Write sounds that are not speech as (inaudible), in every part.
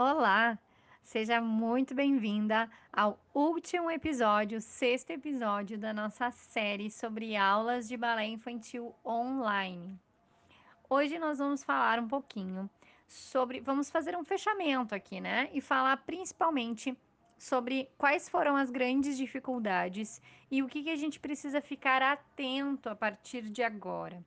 Olá, seja muito bem-vinda ao último episódio, sexto episódio da nossa série sobre aulas de balé infantil online. Hoje nós vamos falar um pouquinho sobre, vamos fazer um fechamento aqui, né? E falar principalmente sobre quais foram as grandes dificuldades e o que, que a gente precisa ficar atento a partir de agora.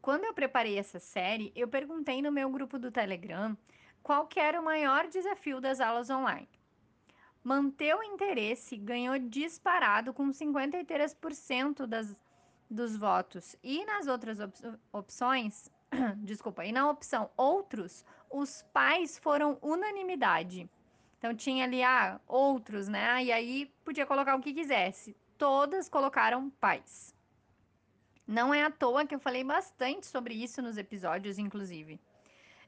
Quando eu preparei essa série, eu perguntei no meu grupo do Telegram qual era o maior desafio das aulas online? Manter o interesse ganhou disparado com 53% das, dos votos. E nas outras op opções, (clears throat) desculpa, e na opção outros, os pais foram unanimidade. Então tinha ali, ah, outros, né? E aí podia colocar o que quisesse. Todas colocaram pais. Não é à toa que eu falei bastante sobre isso nos episódios, inclusive.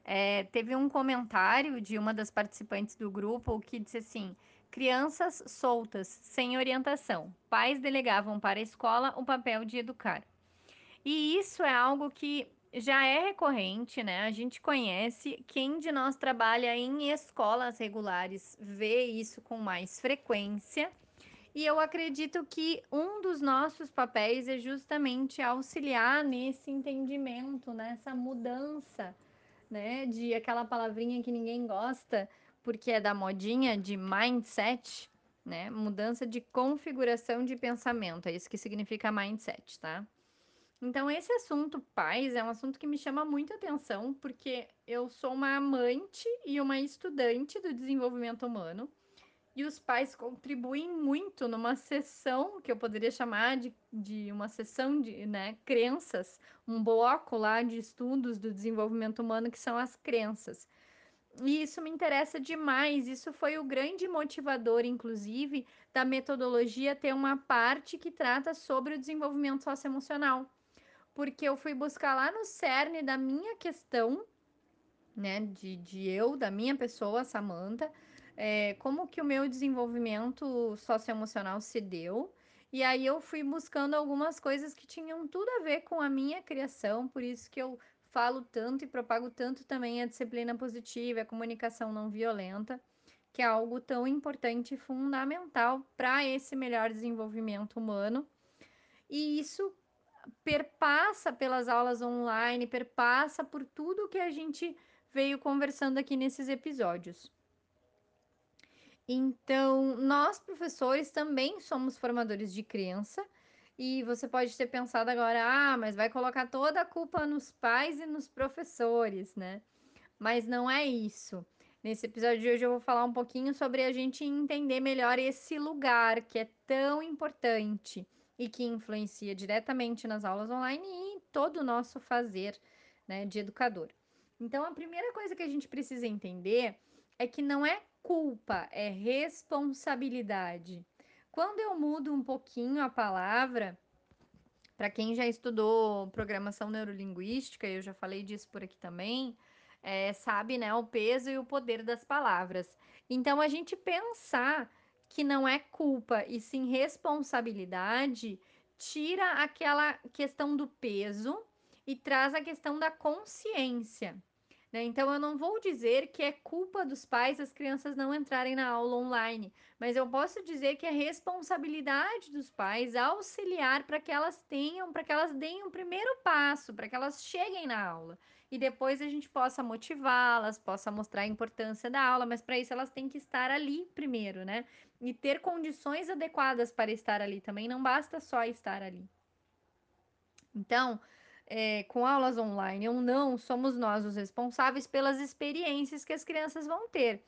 É, teve um comentário de uma das participantes do grupo que disse assim: crianças soltas, sem orientação. Pais delegavam para a escola o papel de educar. E isso é algo que já é recorrente, né? A gente conhece. Quem de nós trabalha em escolas regulares vê isso com mais frequência. E eu acredito que um dos nossos papéis é justamente auxiliar nesse entendimento, nessa mudança né? De aquela palavrinha que ninguém gosta, porque é da modinha de mindset, né? Mudança de configuração de pensamento, é isso que significa mindset, tá? Então, esse assunto pais é um assunto que me chama muita atenção, porque eu sou uma amante e uma estudante do desenvolvimento humano. E os pais contribuem muito numa sessão que eu poderia chamar de, de uma sessão de né, crenças, um bloco lá de estudos do desenvolvimento humano que são as crenças. E isso me interessa demais. Isso foi o grande motivador, inclusive, da metodologia ter uma parte que trata sobre o desenvolvimento socioemocional. Porque eu fui buscar lá no cerne da minha questão, né, de, de eu, da minha pessoa, Samantha, é, como que o meu desenvolvimento socioemocional se deu. E aí eu fui buscando algumas coisas que tinham tudo a ver com a minha criação, por isso que eu falo tanto e propago tanto também a disciplina positiva, a comunicação não violenta, que é algo tão importante e fundamental para esse melhor desenvolvimento humano. E isso perpassa pelas aulas online, perpassa por tudo que a gente veio conversando aqui nesses episódios. Então, nós professores também somos formadores de criança. E você pode ter pensado agora, ah, mas vai colocar toda a culpa nos pais e nos professores, né? Mas não é isso. Nesse episódio de hoje eu vou falar um pouquinho sobre a gente entender melhor esse lugar que é tão importante e que influencia diretamente nas aulas online e em todo o nosso fazer né, de educador. Então, a primeira coisa que a gente precisa entender é que não é culpa, é responsabilidade. Quando eu mudo um pouquinho a palavra, para quem já estudou programação neurolinguística, eu já falei disso por aqui também, é, sabe, né, o peso e o poder das palavras. Então, a gente pensar que não é culpa e sim responsabilidade, tira aquela questão do peso e traz a questão da consciência. Né? Então, eu não vou dizer que é culpa dos pais as crianças não entrarem na aula online, mas eu posso dizer que é responsabilidade dos pais auxiliar para que elas tenham, para que elas deem o um primeiro passo, para que elas cheguem na aula. E depois a gente possa motivá-las, possa mostrar a importância da aula, mas para isso elas têm que estar ali primeiro, né? E ter condições adequadas para estar ali também, não basta só estar ali. Então, é, com aulas online ou não, somos nós os responsáveis pelas experiências que as crianças vão ter.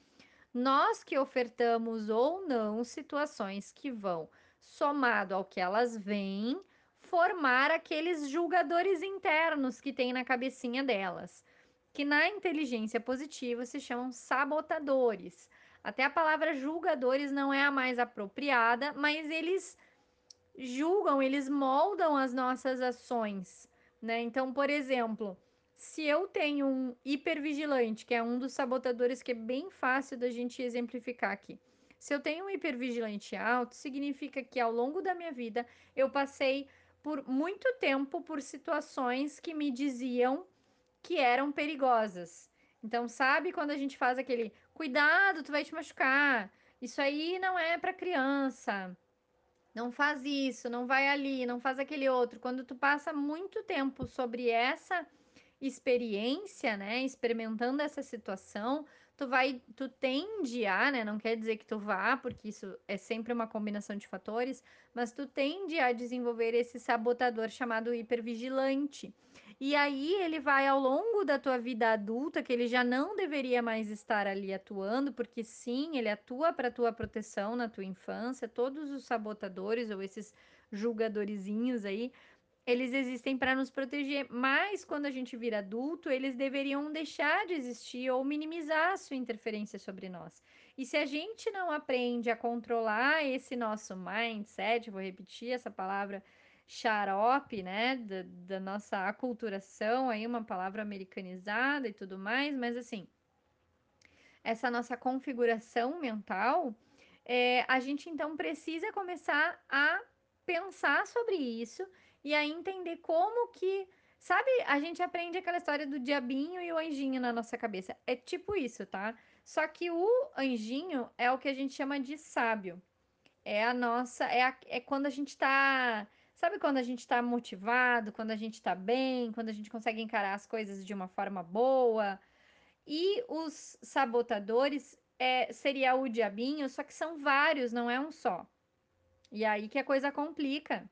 Nós que ofertamos ou não situações que vão, somado ao que elas veem, formar aqueles julgadores internos que tem na cabecinha delas, que na inteligência positiva se chamam sabotadores. Até a palavra julgadores não é a mais apropriada, mas eles julgam, eles moldam as nossas ações né? Então, por exemplo, se eu tenho um hipervigilante, que é um dos sabotadores que é bem fácil da gente exemplificar aqui. Se eu tenho um hipervigilante alto, significa que ao longo da minha vida eu passei por muito tempo por situações que me diziam que eram perigosas. Então, sabe quando a gente faz aquele cuidado, tu vai te machucar. Isso aí não é para criança. Não faz isso, não vai ali, não faz aquele outro. Quando tu passa muito tempo sobre essa experiência, né, experimentando essa situação, tu vai, tu tende a, né, não quer dizer que tu vá, porque isso é sempre uma combinação de fatores, mas tu tende a desenvolver esse sabotador chamado hipervigilante. E aí ele vai ao longo da tua vida adulta, que ele já não deveria mais estar ali atuando, porque sim, ele atua para tua proteção na tua infância, todos os sabotadores ou esses julgadorizinhos aí, eles existem para nos proteger, mas quando a gente vira adulto, eles deveriam deixar de existir ou minimizar a sua interferência sobre nós. E se a gente não aprende a controlar esse nosso mindset, vou repetir essa palavra xarope, né, da, da nossa aculturação, aí uma palavra americanizada e tudo mais, mas assim, essa nossa configuração mental, é, a gente então precisa começar a pensar sobre isso e a entender como que. Sabe, a gente aprende aquela história do diabinho e o anjinho na nossa cabeça. É tipo isso, tá? Só que o anjinho é o que a gente chama de sábio. É a nossa. É, a, é quando a gente tá. Sabe quando a gente tá motivado, quando a gente tá bem, quando a gente consegue encarar as coisas de uma forma boa. E os sabotadores é, seria o diabinho, só que são vários, não é um só. E aí que a coisa complica.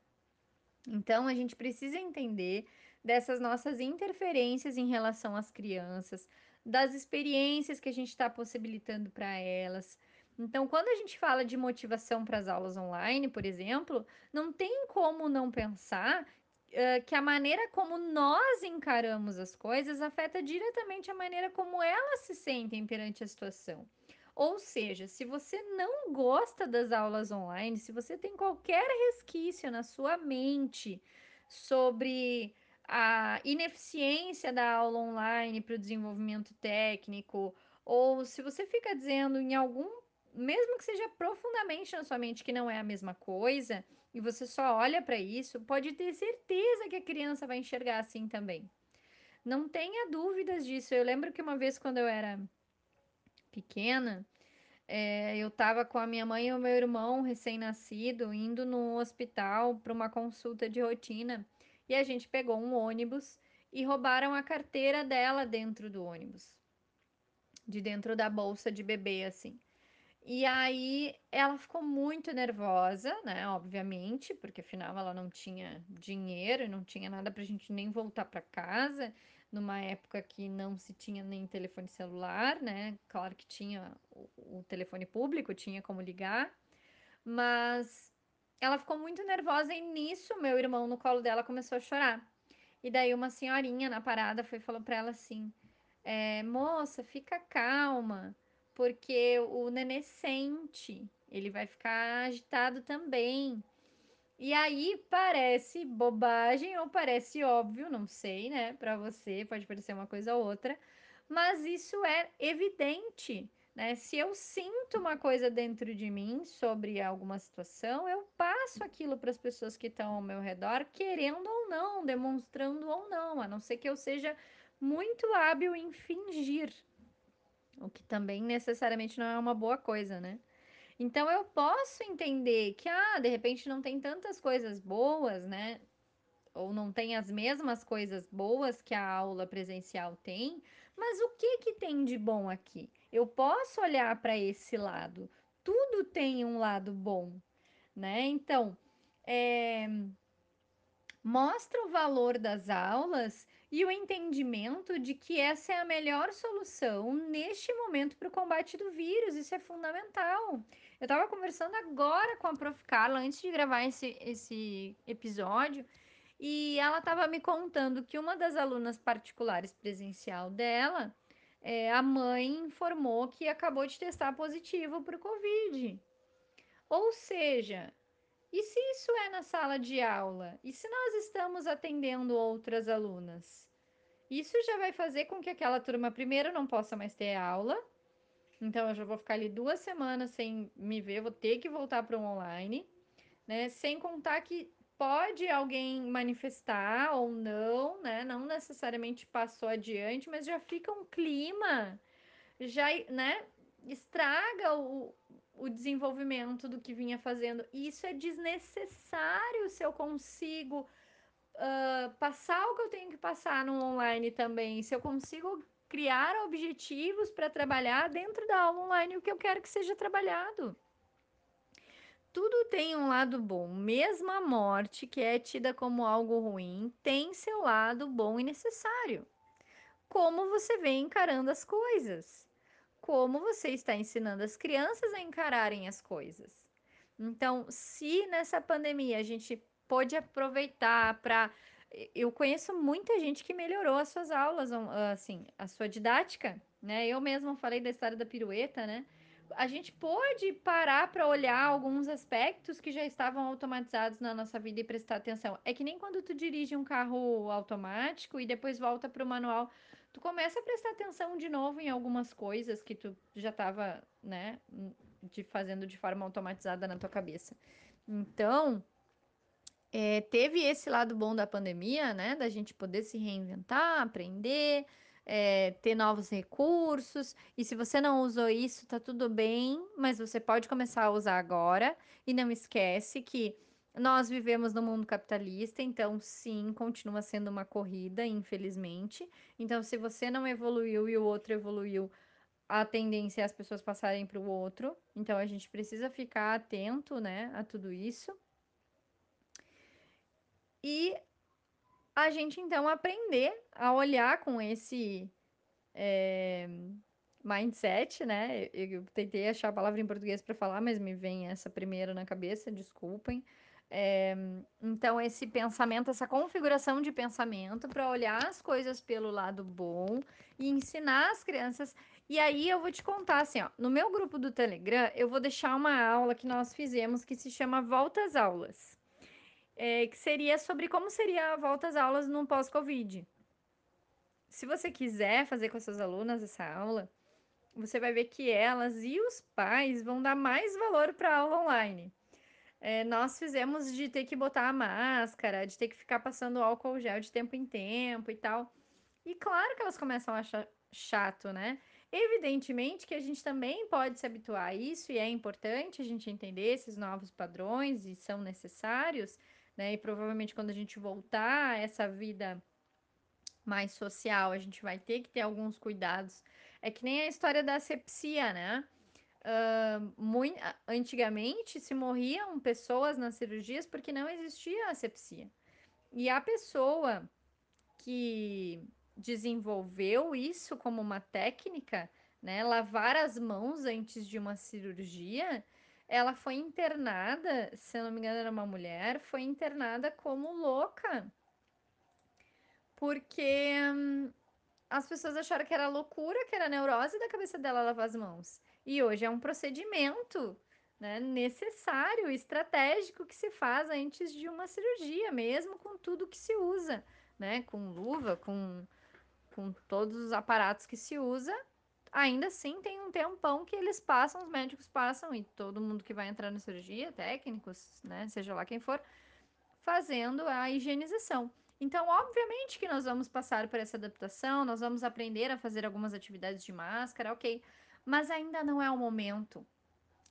Então, a gente precisa entender dessas nossas interferências em relação às crianças, das experiências que a gente está possibilitando para elas. Então, quando a gente fala de motivação para as aulas online, por exemplo, não tem como não pensar uh, que a maneira como nós encaramos as coisas afeta diretamente a maneira como elas se sentem perante a situação. Ou seja, se você não gosta das aulas online, se você tem qualquer resquício na sua mente sobre a ineficiência da aula online para o desenvolvimento técnico, ou se você fica dizendo em algum, mesmo que seja profundamente na sua mente que não é a mesma coisa, e você só olha para isso, pode ter certeza que a criança vai enxergar assim também. Não tenha dúvidas disso. Eu lembro que uma vez, quando eu era pequena, é, eu estava com a minha mãe e o meu irmão recém-nascido indo no hospital para uma consulta de rotina e a gente pegou um ônibus e roubaram a carteira dela dentro do ônibus, de dentro da bolsa de bebê, assim. E aí ela ficou muito nervosa, né? Obviamente, porque afinal ela não tinha dinheiro, não tinha nada pra gente nem voltar para casa, numa época que não se tinha nem telefone celular, né? Claro que tinha o, telefone público, tinha como ligar, mas ela ficou muito nervosa e nisso meu irmão no colo dela começou a chorar. E daí uma senhorinha na parada foi falou para ela assim: é, moça, fica calma porque o nenê sente, ele vai ficar agitado também. E aí parece bobagem ou parece óbvio, não sei, né? Para você pode parecer uma coisa ou outra, mas isso é evidente, né? Se eu sinto uma coisa dentro de mim sobre alguma situação, eu passo aquilo para as pessoas que estão ao meu redor, querendo ou não, demonstrando ou não, a não ser que eu seja muito hábil em fingir, o que também necessariamente não é uma boa coisa, né? Então eu posso entender que, ah, de repente não tem tantas coisas boas, né? Ou não tem as mesmas coisas boas que a aula presencial tem, mas o que que tem de bom aqui? Eu posso olhar para esse lado. Tudo tem um lado bom, né? Então, é, mostra o valor das aulas e o entendimento de que essa é a melhor solução neste momento para o combate do vírus. Isso é fundamental. Eu estava conversando agora com a Prof. Carla antes de gravar esse, esse episódio e ela estava me contando que uma das alunas particulares presencial dela, é, a mãe informou que acabou de testar positivo para o Covid. Ou seja, e se isso é na sala de aula? E se nós estamos atendendo outras alunas? Isso já vai fazer com que aquela turma, primeiro, não possa mais ter aula. Então, eu já vou ficar ali duas semanas sem me ver, vou ter que voltar para o online, né? Sem contar que pode alguém manifestar ou não, né? Não necessariamente passou adiante, mas já fica um clima, já, né? Estraga o, o desenvolvimento do que vinha fazendo. E isso é desnecessário se eu consigo uh, passar o que eu tenho que passar no online também. Se eu consigo criar objetivos para trabalhar dentro da aula online o que eu quero que seja trabalhado tudo tem um lado bom. Mesmo a morte, que é tida como algo ruim, tem seu lado bom e necessário. Como você vem encarando as coisas? Como você está ensinando as crianças a encararem as coisas? Então, se nessa pandemia a gente pôde aproveitar para. Eu conheço muita gente que melhorou as suas aulas, assim, a sua didática, né? Eu mesma falei da história da pirueta, né? a gente pôde parar para olhar alguns aspectos que já estavam automatizados na nossa vida e prestar atenção. É que nem quando tu dirige um carro automático e depois volta para o manual, tu começa a prestar atenção de novo em algumas coisas que tu já estava, né, de fazendo de forma automatizada na tua cabeça. Então, é, teve esse lado bom da pandemia, né, da gente poder se reinventar, aprender, é, ter novos recursos. E se você não usou isso, tá tudo bem, mas você pode começar a usar agora. E não esquece que nós vivemos no mundo capitalista, então sim, continua sendo uma corrida, infelizmente. Então, se você não evoluiu e o outro evoluiu, a tendência é as pessoas passarem para o outro. Então, a gente precisa ficar atento, né, a tudo isso. E a gente então aprender a olhar com esse é, mindset, né? Eu, eu, tentei achar a palavra em português para falar, mas me vem essa primeira na cabeça, desculpem. É, então, esse pensamento, essa configuração de pensamento para olhar as coisas pelo lado bom e ensinar as crianças. E aí eu vou te contar assim, ó, no meu grupo do Telegram, eu vou deixar uma aula que nós fizemos que se chama Volta às Aulas é, que seria sobre como seria a volta às aulas no pós-Covid. Se você quiser fazer com as suas alunas essa aula, você vai ver que elas e os pais vão dar mais valor para a aula online. É, nós fizemos de ter que botar a máscara, de ter que ficar passando álcool gel de tempo em tempo e tal. E claro que elas começam a achar chato, né? Evidentemente que a gente também pode se habituar a isso e é importante a gente entender esses novos padrões e são necessários, né? E provavelmente quando a gente voltar a essa vida mais social, a gente vai ter que ter alguns cuidados. É que nem a história da asepsia, né? Muito, antigamente se morriam pessoas nas cirurgias porque não existia asepsia. E a pessoa que desenvolveu isso como uma técnica, né, lavar as mãos antes de uma cirurgia, ela foi internada, se eu não me engano, era uma mulher, foi internada como louca. Porque hum, as pessoas acharam que era loucura, que era neurose da cabeça dela lavar as mãos. E hoje é um procedimento né, necessário, estratégico que se faz antes de uma cirurgia, mesmo com tudo que se usa, né? Com luva, com, com todos os aparatos que se usa, ainda assim tem um tempão que eles passam, os médicos passam, e todo mundo que vai entrar na cirurgia, técnicos, né, seja lá quem for, fazendo a higienização. Então, obviamente que nós vamos passar por essa adaptação, nós vamos aprender a fazer algumas atividades de máscara, ok, mas ainda não é o momento.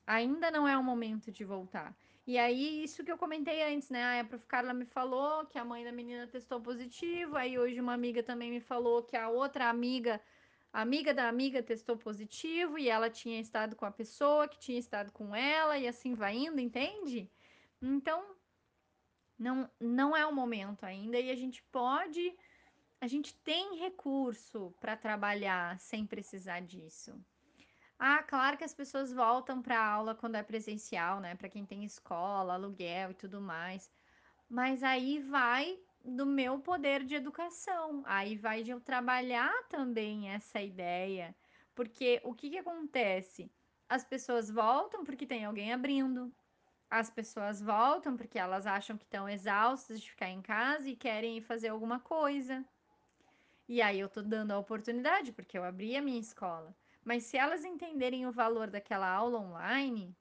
Ainda não é o momento de voltar. E aí, isso que eu comentei antes, né? A Prof. Carla me falou que a mãe da menina testou positivo. Aí, hoje, uma amiga também me falou que a outra amiga amiga da amiga testou positivo e ela tinha estado com a pessoa que tinha estado com ela e assim vai indo, entende? Então, não, não é o momento ainda e a gente pode, a gente tem recurso para trabalhar sem precisar disso. Ah, claro que as pessoas voltam para aula quando é presencial, né? Para quem tem escola, aluguel e tudo mais. Mas aí vai do meu poder de educação. Aí vai de eu trabalhar também essa ideia. Porque o que, que acontece? As pessoas voltam porque tem alguém abrindo. As pessoas voltam porque elas acham que estão exaustas de ficar em casa e querem ir fazer alguma coisa. E aí eu tô dando a oportunidade, porque eu abri a minha escola. Mas se elas entenderem o valor daquela aula online,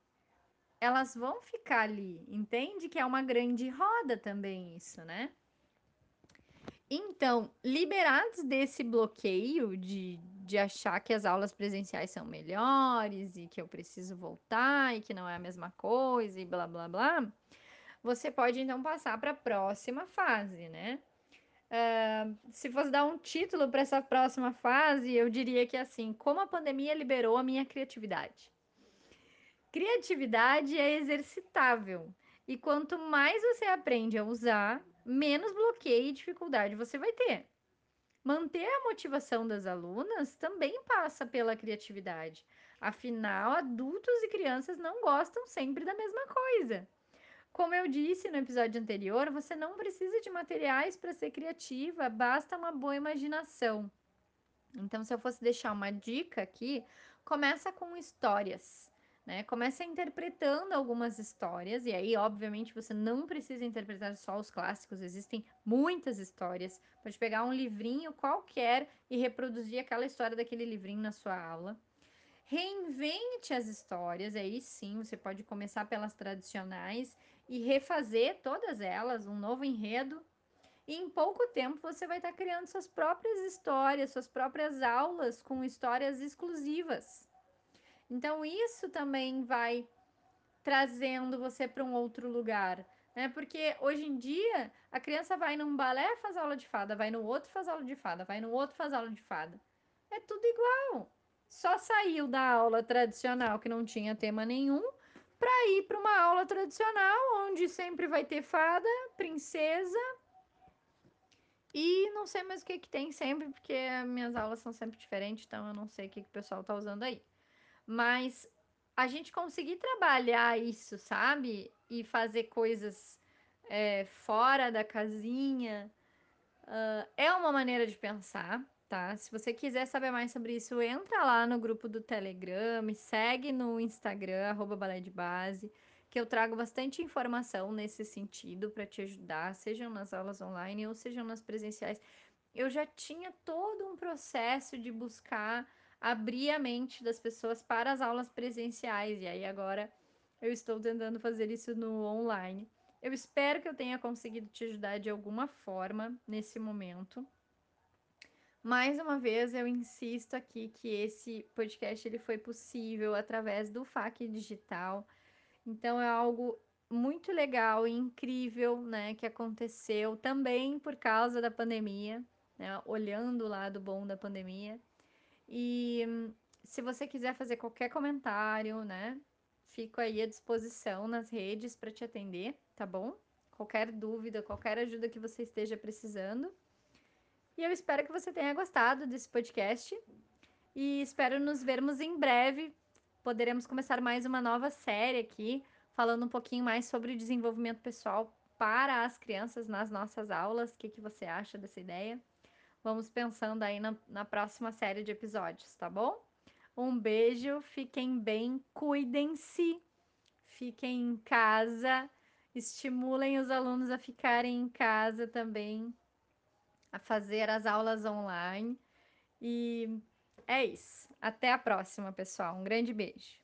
elas vão ficar ali. Entende que é uma grande roda também isso, né? Então, liberados desse bloqueio de, de achar que as aulas presenciais são melhores e que eu preciso voltar e que não é a mesma coisa e blá blá blá, você pode então passar para a próxima fase, né? Uh, se fosse dar um título para essa próxima fase, eu diria que é assim: como a pandemia liberou a minha criatividade. Criatividade é exercitável. E quanto mais você aprende a usar, menos bloqueio e dificuldade você vai ter. Manter a motivação das alunas também passa pela criatividade. Afinal, adultos e crianças não gostam sempre da mesma coisa. Como eu disse no episódio anterior, você não precisa de materiais para ser criativa, basta uma boa imaginação. Então, se eu fosse deixar uma dica aqui, começa com histórias né? Começa interpretando algumas histórias, e aí, obviamente, você não precisa interpretar só os clássicos, existem muitas histórias. Pode pegar um livrinho qualquer e reproduzir aquela história daquele livrinho na sua aula. Reinvente as histórias, aí sim, você pode começar pelas tradicionais e refazer todas elas, um novo enredo. E em pouco tempo você vai estar criando suas próprias histórias, suas próprias aulas com histórias exclusivas. Então, isso também vai trazendo você para um outro lugar, né? Porque hoje em dia a criança vai num balé faz aula de fada, vai no outro faz aula de fada, vai no outro faz aula de fada. É tudo igual. Só saiu da aula tradicional que não tinha tema nenhum para ir para uma aula tradicional onde sempre vai ter fada, princesa e não sei mais o que que tem sempre, porque minhas aulas são sempre diferentes, então eu não sei o que, que o pessoal tá usando aí. Mas a gente conseguir trabalhar isso, sabe? E fazer coisas é, fora da casinha uh, é uma maneira de pensar, tá? Se você quiser saber mais sobre isso, entra lá no grupo do Telegram, me segue no Instagram, arroba balé de base, que eu trago bastante informação nesse sentido para te ajudar, sejam nas aulas online ou sejam nas presenciais. Eu já tinha todo um processo de buscar abrir a mente das pessoas para as aulas presenciais. E aí agora eu estou tentando fazer isso no online. Eu espero que eu tenha conseguido te ajudar de alguma forma nesse momento. Mais uma vez, eu insisto aqui que esse podcast ele foi possível através do FAQ Digital. Então é algo muito legal e incrível, né, que aconteceu também por causa da pandemia, né, olhando o lado bom da pandemia. E se você quiser fazer qualquer comentário, né? Fico aí à disposição nas redes para te atender, tá bom? Qualquer dúvida, qualquer ajuda que você esteja precisando. E eu espero que você tenha gostado desse podcast e espero nos vermos em breve. Poderemos começar mais uma nova série aqui, falando um pouquinho mais sobre desenvolvimento pessoal para as crianças nas nossas aulas. O que, que você acha dessa ideia? Vamos pensando aí na, na próxima série de episódios, tá bom? Um beijo, fiquem bem, cuidem-se, fiquem em casa, estimulem os alunos a ficarem em casa também, a fazer as aulas online. E é isso. Até a próxima, pessoal. Um grande beijo.